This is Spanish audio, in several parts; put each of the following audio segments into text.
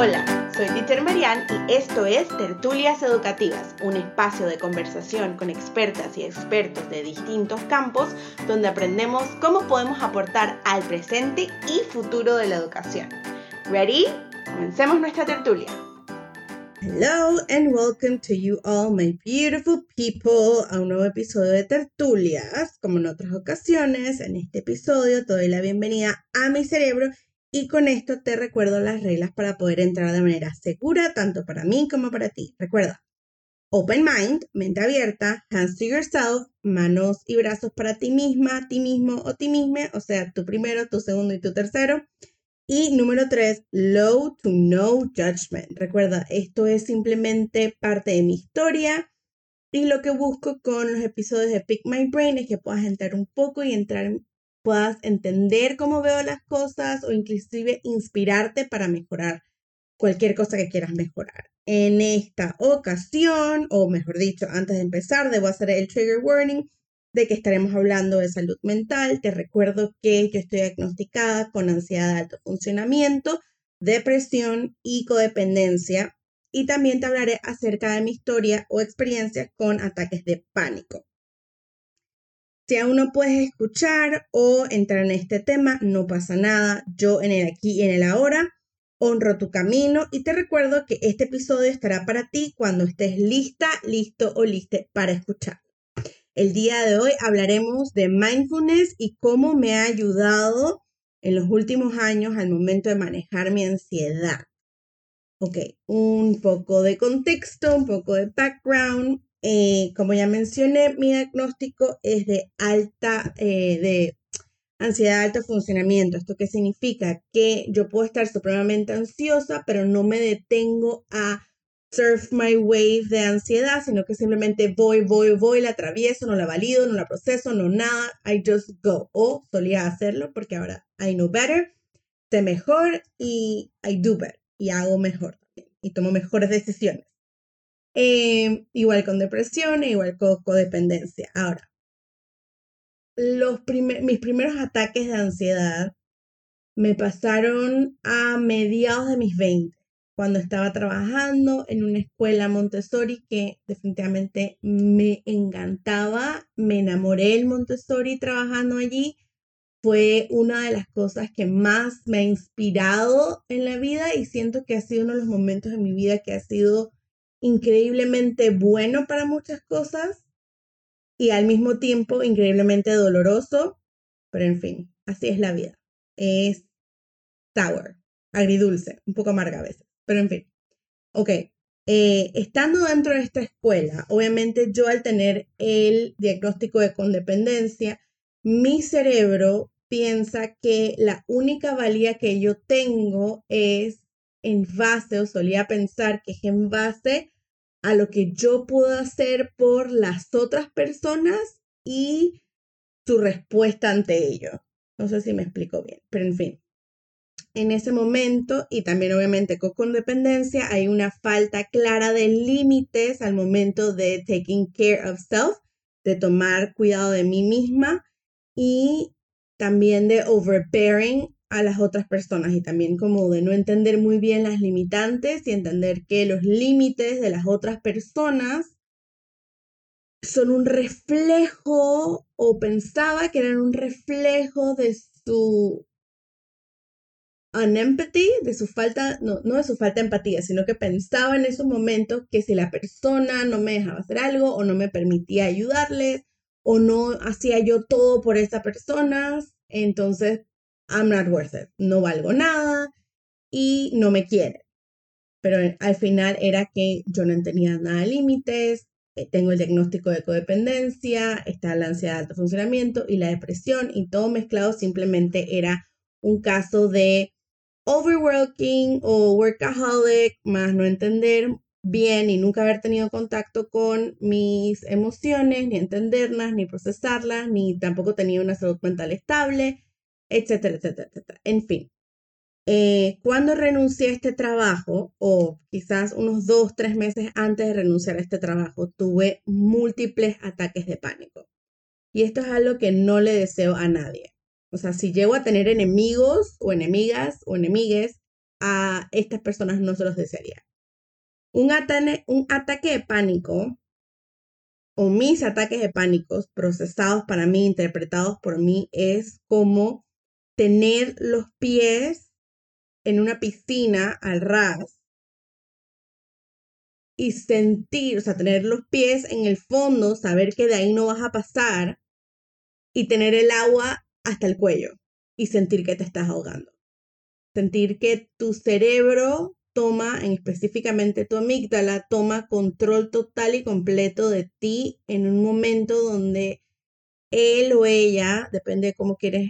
Hola, soy Teacher Marian y esto es Tertulias Educativas, un espacio de conversación con expertas y expertos de distintos campos donde aprendemos cómo podemos aportar al presente y futuro de la educación. ¿Ready? Comencemos nuestra tertulia. Hello and welcome to you all, my beautiful people, a un nuevo episodio de Tertulias. Como en otras ocasiones, en este episodio te doy la bienvenida a mi cerebro y con esto te recuerdo las reglas para poder entrar de manera segura tanto para mí como para ti. Recuerda, open mind, mente abierta, hands to yourself, manos y brazos para ti misma, ti mismo o ti misma, o sea, tu primero, tu segundo y tu tercero. Y número tres, low to no judgment. Recuerda, esto es simplemente parte de mi historia. Y lo que busco con los episodios de Pick My Brain es que puedas entrar un poco y entrar puedas entender cómo veo las cosas o inclusive inspirarte para mejorar cualquier cosa que quieras mejorar. En esta ocasión, o mejor dicho, antes de empezar, debo hacer el trigger warning de que estaremos hablando de salud mental. Te recuerdo que yo estoy diagnosticada con ansiedad de alto funcionamiento, depresión y codependencia. Y también te hablaré acerca de mi historia o experiencia con ataques de pánico. Si aún no puedes escuchar o entrar en este tema, no pasa nada. Yo en el aquí y en el ahora honro tu camino y te recuerdo que este episodio estará para ti cuando estés lista, listo o liste para escuchar. El día de hoy hablaremos de mindfulness y cómo me ha ayudado en los últimos años al momento de manejar mi ansiedad. Ok, un poco de contexto, un poco de background. Eh, como ya mencioné, mi diagnóstico es de alta, eh, de ansiedad de alto funcionamiento. ¿Esto qué significa? Que yo puedo estar supremamente ansiosa, pero no me detengo a surf my wave de ansiedad, sino que simplemente voy, voy, voy, la atravieso, no la valido, no la proceso, no nada, I just go. O solía hacerlo porque ahora I know better, sé mejor y I do better y hago mejor también y tomo mejores decisiones. Em, igual con depresión e igual con codependencia. Ahora, los mis primeros ataques de ansiedad me pasaron a mediados de mis 20, cuando estaba trabajando en una escuela Montessori que definitivamente me encantaba, me enamoré del Montessori trabajando allí. Fue una de las cosas que más me ha inspirado en la vida y siento que ha sido uno de los momentos de mi vida que ha sido increíblemente bueno para muchas cosas y al mismo tiempo increíblemente doloroso, pero en fin, así es la vida. Es sour, agridulce, un poco amarga a veces, pero en fin. Ok, eh, estando dentro de esta escuela, obviamente yo al tener el diagnóstico de condependencia, mi cerebro piensa que la única valía que yo tengo es en base o solía pensar que es en base a lo que yo puedo hacer por las otras personas y su respuesta ante ello. No sé si me explico bien, pero en fin. En ese momento, y también obviamente con condependencia, hay una falta clara de límites al momento de taking care of self, de tomar cuidado de mí misma y también de overbearing a las otras personas y también como de no entender muy bien las limitantes y entender que los límites de las otras personas son un reflejo o pensaba que eran un reflejo de su unempathy, de su falta, no, no de su falta de empatía, sino que pensaba en esos momentos que si la persona no me dejaba hacer algo o no me permitía ayudarles o no hacía yo todo por esa persona, entonces I'm not worth it, no valgo nada y no me quiere. Pero al final era que yo no tenía nada de límites, eh, tengo el diagnóstico de codependencia, está la ansiedad de alto funcionamiento y la depresión y todo mezclado simplemente era un caso de overworking o workaholic, más no entender bien y nunca haber tenido contacto con mis emociones, ni entenderlas, ni procesarlas, ni tampoco tenía una salud mental estable etcétera, etcétera, etcétera. En fin, eh, cuando renuncié a este trabajo, o quizás unos dos, tres meses antes de renunciar a este trabajo, tuve múltiples ataques de pánico. Y esto es algo que no le deseo a nadie. O sea, si llego a tener enemigos o enemigas o enemigues, a estas personas no se los desearía. Un, un ataque de pánico o mis ataques de pánicos procesados para mí, interpretados por mí, es como tener los pies en una piscina al ras y sentir, o sea, tener los pies en el fondo, saber que de ahí no vas a pasar y tener el agua hasta el cuello y sentir que te estás ahogando. Sentir que tu cerebro toma, en específicamente tu amígdala, toma control total y completo de ti en un momento donde él o ella, depende de cómo quieres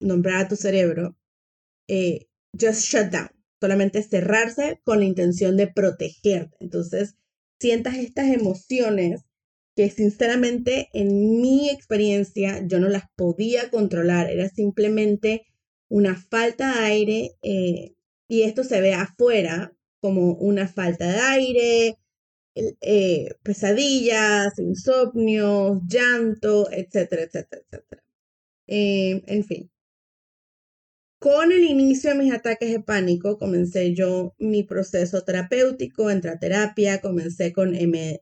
nombrar a tu cerebro, eh, just shut down, solamente cerrarse con la intención de protegerte. Entonces, sientas estas emociones que sinceramente en mi experiencia yo no las podía controlar, era simplemente una falta de aire eh, y esto se ve afuera como una falta de aire, eh, pesadillas, insomnios, llanto, etcétera, etcétera, etcétera. En fin. Con el inicio de mis ataques de pánico, comencé yo mi proceso terapéutico, entré a terapia, comencé con EMDR,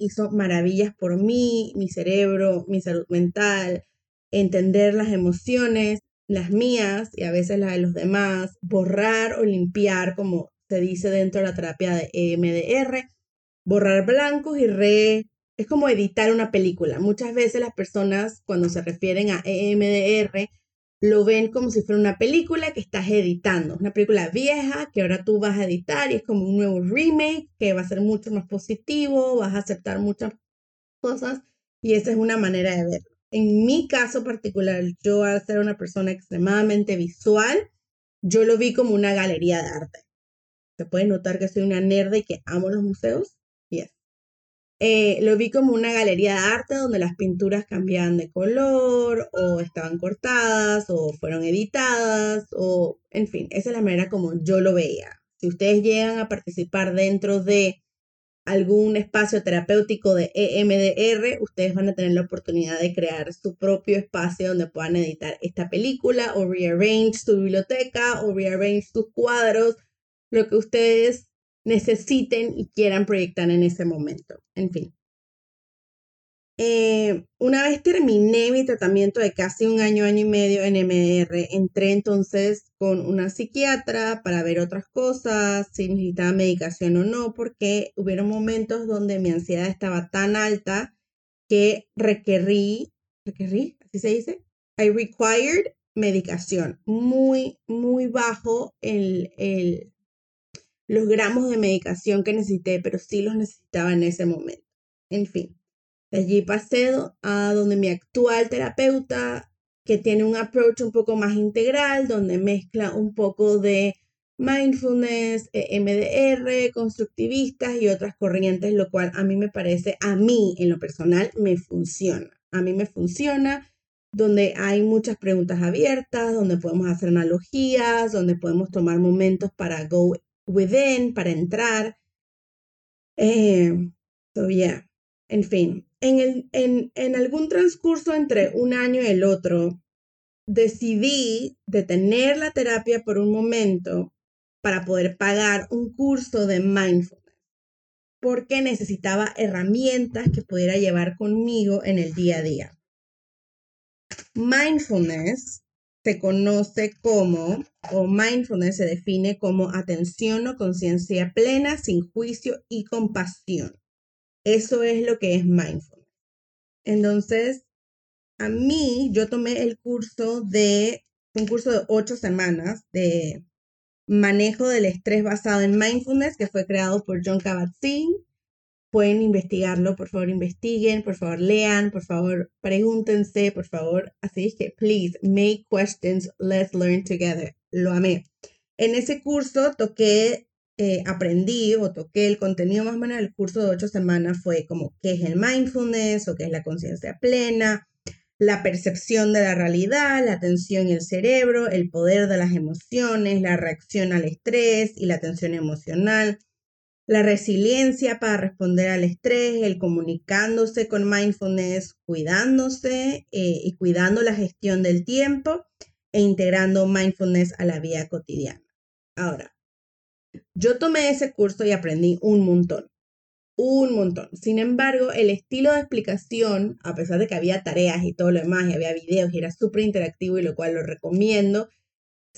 hizo maravillas por mí, mi cerebro, mi salud mental, entender las emociones, las mías y a veces las de los demás, borrar o limpiar, como se dice dentro de la terapia de EMDR, borrar blancos y re... Es como editar una película. Muchas veces las personas cuando se refieren a EMDR lo ven como si fuera una película que estás editando, una película vieja que ahora tú vas a editar y es como un nuevo remake que va a ser mucho más positivo, vas a aceptar muchas cosas y esa es una manera de verlo. En mi caso particular, yo al ser una persona extremadamente visual, yo lo vi como una galería de arte. Se puede notar que soy una nerd y que amo los museos. Eh, lo vi como una galería de arte donde las pinturas cambiaban de color o estaban cortadas o fueron editadas o, en fin, esa es la manera como yo lo veía. Si ustedes llegan a participar dentro de algún espacio terapéutico de EMDR, ustedes van a tener la oportunidad de crear su propio espacio donde puedan editar esta película o rearrange su biblioteca o rearrange sus cuadros, lo que ustedes necesiten y quieran proyectar en ese momento. En fin. Eh, una vez terminé mi tratamiento de casi un año, año y medio en MDR, entré entonces con una psiquiatra para ver otras cosas, si necesitaba medicación o no, porque hubieron momentos donde mi ansiedad estaba tan alta que requerí, requerí, así se dice, I required medicación, muy, muy bajo el, el, los gramos de medicación que necesité, pero sí los necesitaba en ese momento. En fin. De allí pasé a donde mi actual terapeuta, que tiene un approach un poco más integral, donde mezcla un poco de mindfulness, e MDR, constructivistas y otras corrientes, lo cual a mí me parece, a mí en lo personal, me funciona. A mí me funciona, donde hay muchas preguntas abiertas, donde podemos hacer analogías, donde podemos tomar momentos para go within, para entrar. So yeah, en fin, en, el, en, en algún transcurso entre un año y el otro, decidí detener la terapia por un momento para poder pagar un curso de mindfulness, porque necesitaba herramientas que pudiera llevar conmigo en el día a día. Mindfulness se conoce como, o mindfulness se define como atención o conciencia plena, sin juicio y compasión. Eso es lo que es mindfulness. Entonces, a mí, yo tomé el curso de, un curso de ocho semanas de manejo del estrés basado en mindfulness que fue creado por John Kabat-Zinn. Pueden investigarlo, por favor investiguen, por favor lean, por favor pregúntense, por favor, así es que please make questions, let's learn together. Lo amé. En ese curso toqué eh, aprendí o toqué el contenido más o menos del curso de ocho semanas fue como qué es el mindfulness o qué es la conciencia plena, la percepción de la realidad, la atención y el cerebro, el poder de las emociones, la reacción al estrés y la atención emocional, la resiliencia para responder al estrés, el comunicándose con mindfulness, cuidándose eh, y cuidando la gestión del tiempo e integrando mindfulness a la vida cotidiana. Ahora, yo tomé ese curso y aprendí un montón, un montón. Sin embargo, el estilo de explicación, a pesar de que había tareas y todo lo demás, y había videos y era súper interactivo y lo cual lo recomiendo,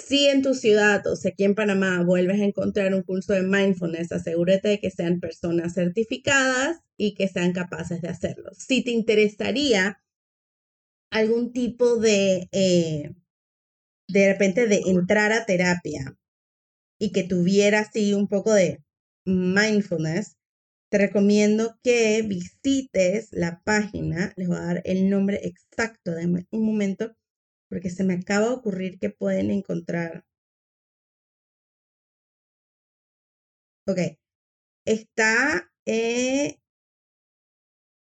si en tu ciudad o si aquí en Panamá vuelves a encontrar un curso de mindfulness, asegúrate de que sean personas certificadas y que sean capaces de hacerlo. Si te interesaría algún tipo de, eh, de repente, de entrar a terapia y que tuviera así un poco de mindfulness, te recomiendo que visites la página, les voy a dar el nombre exacto, de un momento, porque se me acaba de ocurrir que pueden encontrar. Ok, está, eh,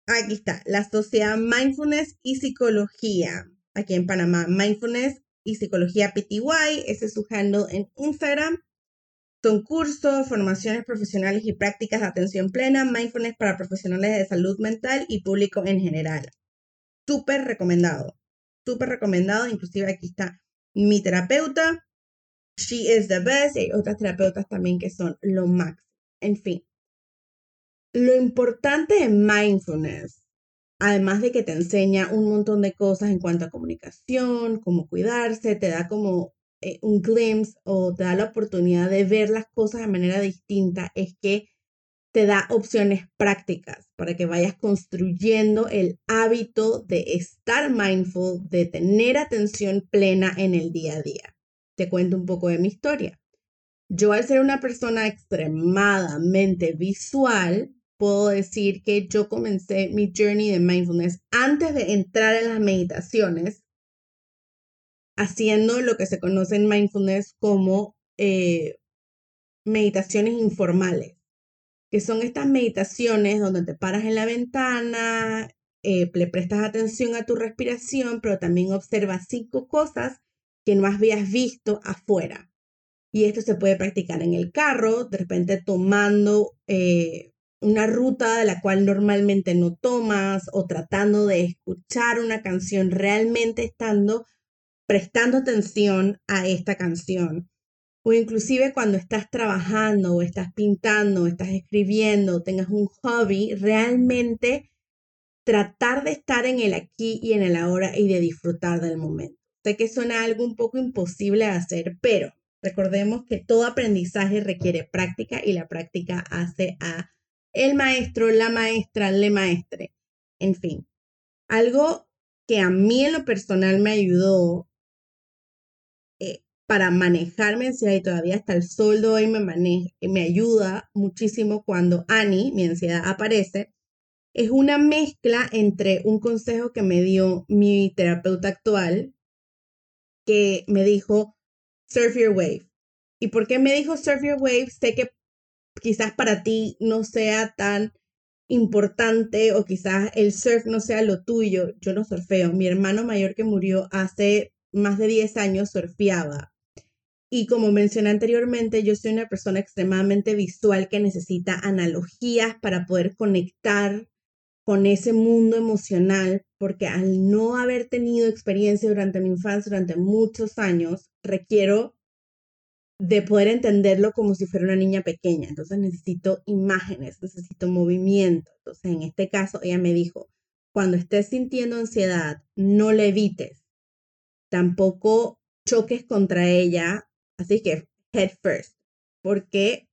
aquí está, la Sociedad Mindfulness y Psicología, aquí en Panamá, Mindfulness y Psicología PTY, ese es su handle en Instagram. Son cursos, formaciones profesionales y prácticas de atención plena, mindfulness para profesionales de salud mental y público en general. Súper recomendado, súper recomendado. Inclusive aquí está mi terapeuta. She is the best. hay otras terapeutas también que son lo máximo. En fin, lo importante de mindfulness, además de que te enseña un montón de cosas en cuanto a comunicación, cómo cuidarse, te da como eh, un glimpse o te da la oportunidad de ver las cosas de manera distinta es que te da opciones prácticas para que vayas construyendo el hábito de estar mindful, de tener atención plena en el día a día. Te cuento un poco de mi historia. Yo al ser una persona extremadamente visual, puedo decir que yo comencé mi journey de mindfulness antes de entrar en las meditaciones haciendo lo que se conoce en mindfulness como eh, meditaciones informales, que son estas meditaciones donde te paras en la ventana, eh, le prestas atención a tu respiración, pero también observas cinco cosas que no habías visto afuera. Y esto se puede practicar en el carro, de repente tomando eh, una ruta de la cual normalmente no tomas o tratando de escuchar una canción realmente estando prestando atención a esta canción. O inclusive cuando estás trabajando o estás pintando o estás escribiendo tengas un hobby, realmente tratar de estar en el aquí y en el ahora y de disfrutar del momento. Sé que suena algo un poco imposible de hacer, pero recordemos que todo aprendizaje requiere práctica y la práctica hace a el maestro, la maestra, le maestre. En fin, algo que a mí en lo personal me ayudó para manejar mi ansiedad y todavía hasta el sol de hoy me, me ayuda muchísimo cuando Annie, mi ansiedad, aparece, es una mezcla entre un consejo que me dio mi terapeuta actual, que me dijo, surf your wave. ¿Y por qué me dijo surf your wave? Sé que quizás para ti no sea tan importante o quizás el surf no sea lo tuyo. Yo no surfeo. Mi hermano mayor que murió hace más de 10 años surfeaba y como mencioné anteriormente, yo soy una persona extremadamente visual que necesita analogías para poder conectar con ese mundo emocional, porque al no haber tenido experiencia durante mi infancia, durante muchos años, requiero de poder entenderlo como si fuera una niña pequeña. Entonces necesito imágenes, necesito movimiento. Entonces en este caso ella me dijo, cuando estés sintiendo ansiedad, no le evites. Tampoco choques contra ella Así que head first, porque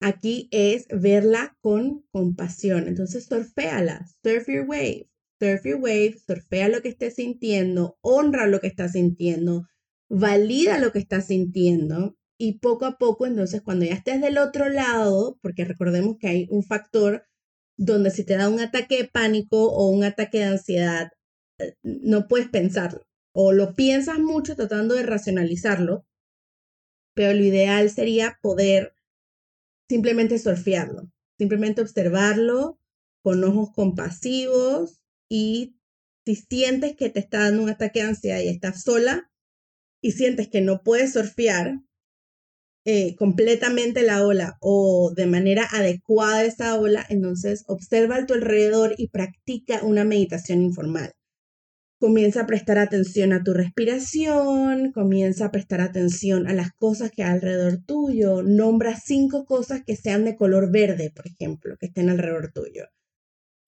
aquí es verla con compasión. Entonces, surféala, surf your wave, surf your wave, surfea lo que estés sintiendo, honra lo que estás sintiendo, valida lo que estás sintiendo y poco a poco, entonces, cuando ya estés del otro lado, porque recordemos que hay un factor donde si te da un ataque de pánico o un ataque de ansiedad, eh, no puedes pensarlo o lo piensas mucho tratando de racionalizarlo pero lo ideal sería poder simplemente surfearlo, simplemente observarlo con ojos compasivos y si sientes que te está dando un ataque de ansiedad y estás sola y sientes que no puedes surfear eh, completamente la ola o de manera adecuada esa ola, entonces observa a tu alrededor y practica una meditación informal. Comienza a prestar atención a tu respiración, comienza a prestar atención a las cosas que hay alrededor tuyo, nombra cinco cosas que sean de color verde, por ejemplo, que estén alrededor tuyo.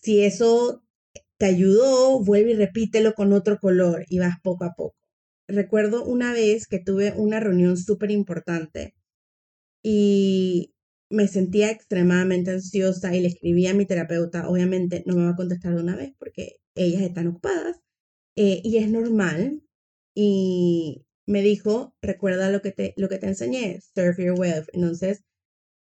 Si eso te ayudó, vuelve y repítelo con otro color y vas poco a poco. Recuerdo una vez que tuve una reunión súper importante y me sentía extremadamente ansiosa y le escribí a mi terapeuta, obviamente no me va a contestar de una vez porque ellas están ocupadas eh, y es normal. Y me dijo, recuerda lo que te, lo que te enseñé, surf your wave. Entonces,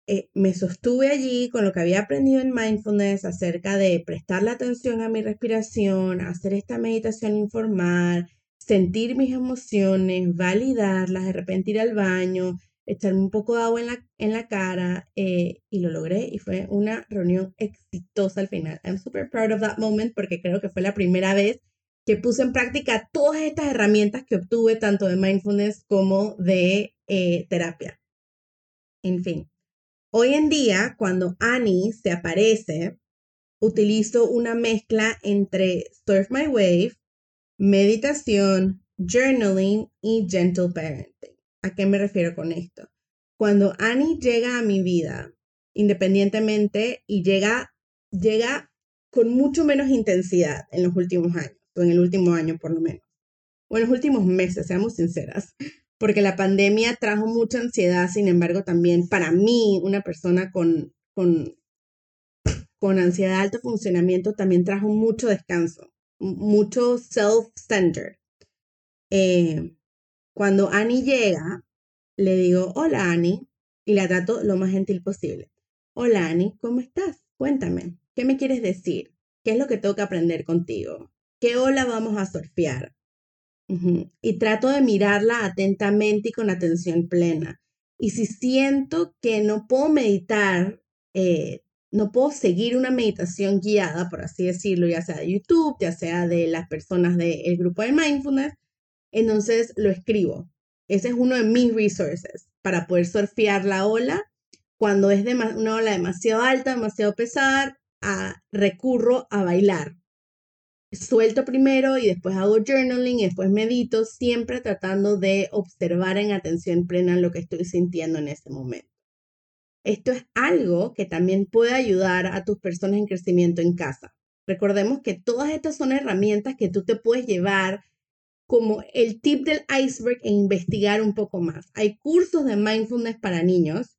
eh, me sostuve allí con lo que había aprendido en mindfulness acerca de prestarle atención a mi respiración, hacer esta meditación informal, sentir mis emociones, validarlas, de repente ir al baño, echarme un poco de agua en la, en la cara eh, y lo logré y fue una reunión exitosa al final. I'm super proud of that moment porque creo que fue la primera vez que puse en práctica todas estas herramientas que obtuve tanto de mindfulness como de eh, terapia. En fin, hoy en día cuando Annie se aparece, utilizo una mezcla entre Surf My Wave, meditación, journaling y gentle parenting. ¿A qué me refiero con esto? Cuando Annie llega a mi vida, independientemente, y llega, llega con mucho menos intensidad en los últimos años en el último año por lo menos, o en los últimos meses, seamos sinceras, porque la pandemia trajo mucha ansiedad, sin embargo, también para mí, una persona con, con, con ansiedad de alto funcionamiento, también trajo mucho descanso, mucho self-centered. Eh, cuando Annie llega, le digo, hola Annie, y la trato lo más gentil posible. Hola Annie, ¿cómo estás? Cuéntame, ¿qué me quieres decir? ¿Qué es lo que tengo que aprender contigo? ¿Qué ola vamos a surfear? Y trato de mirarla atentamente y con atención plena. Y si siento que no puedo meditar, eh, no puedo seguir una meditación guiada, por así decirlo, ya sea de YouTube, ya sea de las personas del grupo de mindfulness, entonces lo escribo. Ese es uno de mis resources para poder surfear la ola. Cuando es una ola demasiado alta, demasiado pesada, a, recurro a bailar suelto primero y después hago journaling y después medito, siempre tratando de observar en atención plena lo que estoy sintiendo en ese momento. Esto es algo que también puede ayudar a tus personas en crecimiento en casa. Recordemos que todas estas son herramientas que tú te puedes llevar como el tip del iceberg e investigar un poco más. Hay cursos de mindfulness para niños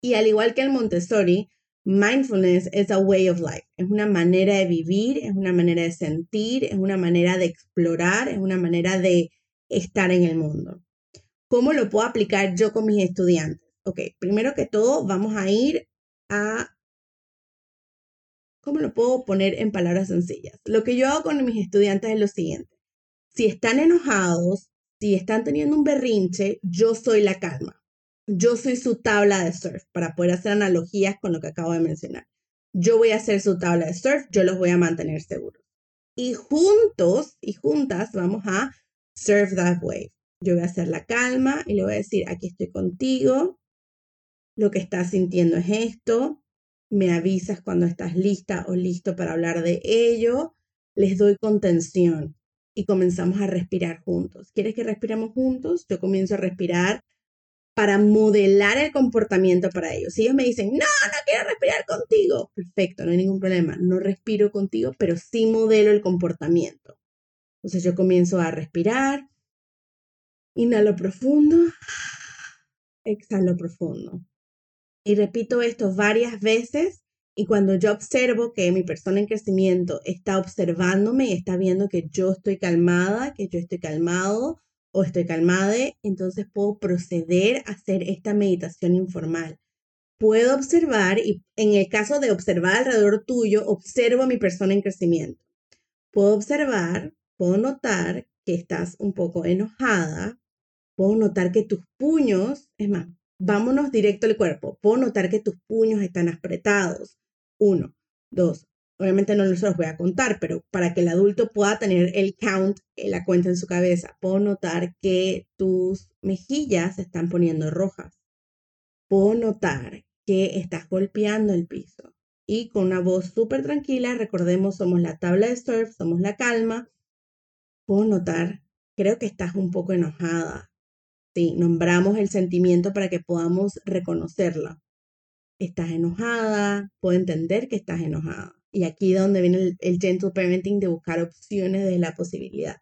y al igual que el Montessori, Mindfulness is a way of life, es una manera de vivir, es una manera de sentir, es una manera de explorar, es una manera de estar en el mundo. ¿Cómo lo puedo aplicar yo con mis estudiantes? Ok, primero que todo vamos a ir a... ¿Cómo lo puedo poner en palabras sencillas? Lo que yo hago con mis estudiantes es lo siguiente. Si están enojados, si están teniendo un berrinche, yo soy la calma yo soy su tabla de surf, para poder hacer analogías con lo que acabo de mencionar. Yo voy a ser su tabla de surf, yo los voy a mantener seguros. Y juntos y juntas vamos a surf that wave. Yo voy a hacer la calma y le voy a decir, aquí estoy contigo, lo que estás sintiendo es esto, me avisas cuando estás lista o listo para hablar de ello, les doy contención y comenzamos a respirar juntos. ¿Quieres que respiremos juntos? Yo comienzo a respirar para modelar el comportamiento para ellos. Si ellos me dicen, no, no quiero respirar contigo, perfecto, no hay ningún problema, no respiro contigo, pero sí modelo el comportamiento. Entonces yo comienzo a respirar, inhalo profundo, exhalo profundo. Y repito esto varias veces y cuando yo observo que mi persona en crecimiento está observándome y está viendo que yo estoy calmada, que yo estoy calmado, o estoy calmada, entonces puedo proceder a hacer esta meditación informal. Puedo observar y en el caso de observar alrededor tuyo, observo a mi persona en crecimiento. Puedo observar, puedo notar que estás un poco enojada, puedo notar que tus puños, es más, vámonos directo al cuerpo, puedo notar que tus puños están apretados. Uno, dos, Obviamente no se los voy a contar, pero para que el adulto pueda tener el count, la cuenta en su cabeza, puedo notar que tus mejillas se están poniendo rojas. Puedo notar que estás golpeando el piso. Y con una voz súper tranquila, recordemos, somos la tabla de surf, somos la calma. puedo notar, creo que estás un poco enojada. Sí, nombramos el sentimiento para que podamos reconocerla. Estás enojada, puedo entender que estás enojada. Y aquí es donde viene el, gentle parenting de buscar opciones de la posibilidad.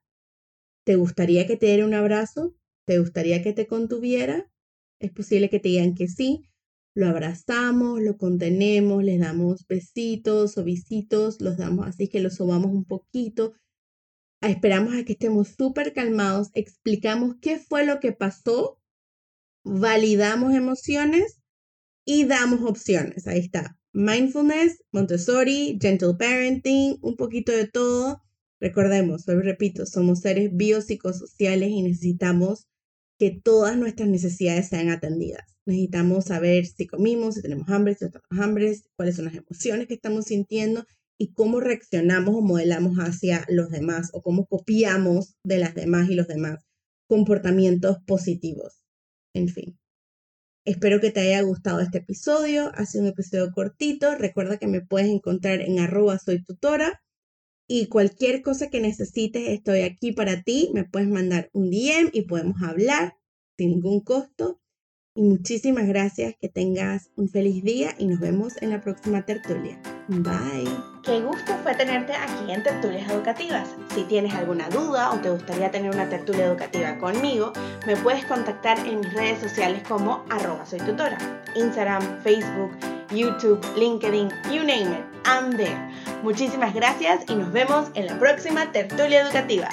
¿Te gustaría que te diera un abrazo? ¿Te gustaría que te contuviera? Es posible que te digan que sí. Lo abrazamos, lo contenemos, les damos besitos o visitos, los damos así que los sobamos un poquito. Esperamos a que estemos súper calmados, explicamos qué fue lo que pasó, validamos emociones y damos opciones. Ahí está. Mindfulness, Montessori, Gentle Parenting, un poquito de todo Recordemos, hoy repito, somos seres biopsicosociales y necesitamos que todas nuestras necesidades sean atendidas. Necesitamos saber si comimos, si tenemos hambre, si no tenemos hambre, cuáles son las emociones que estamos sintiendo y cómo reaccionamos o modelamos hacia los demás o cómo copiamos de las demás y los demás comportamientos positivos. En fin. Espero que te haya gustado este episodio. Ha sido un episodio cortito. Recuerda que me puedes encontrar en arroba soy tutora y cualquier cosa que necesites, estoy aquí para ti. Me puedes mandar un DM y podemos hablar sin ningún costo. Y muchísimas gracias, que tengas un feliz día y nos vemos en la próxima tertulia. Bye. Qué gusto fue tenerte aquí en Tertulias Educativas. Si tienes alguna duda o te gustaría tener una tertulia educativa conmigo, me puedes contactar en mis redes sociales como arroba soy tutora. Instagram, Facebook, YouTube, LinkedIn, you name it, I'm there. Muchísimas gracias y nos vemos en la próxima tertulia educativa.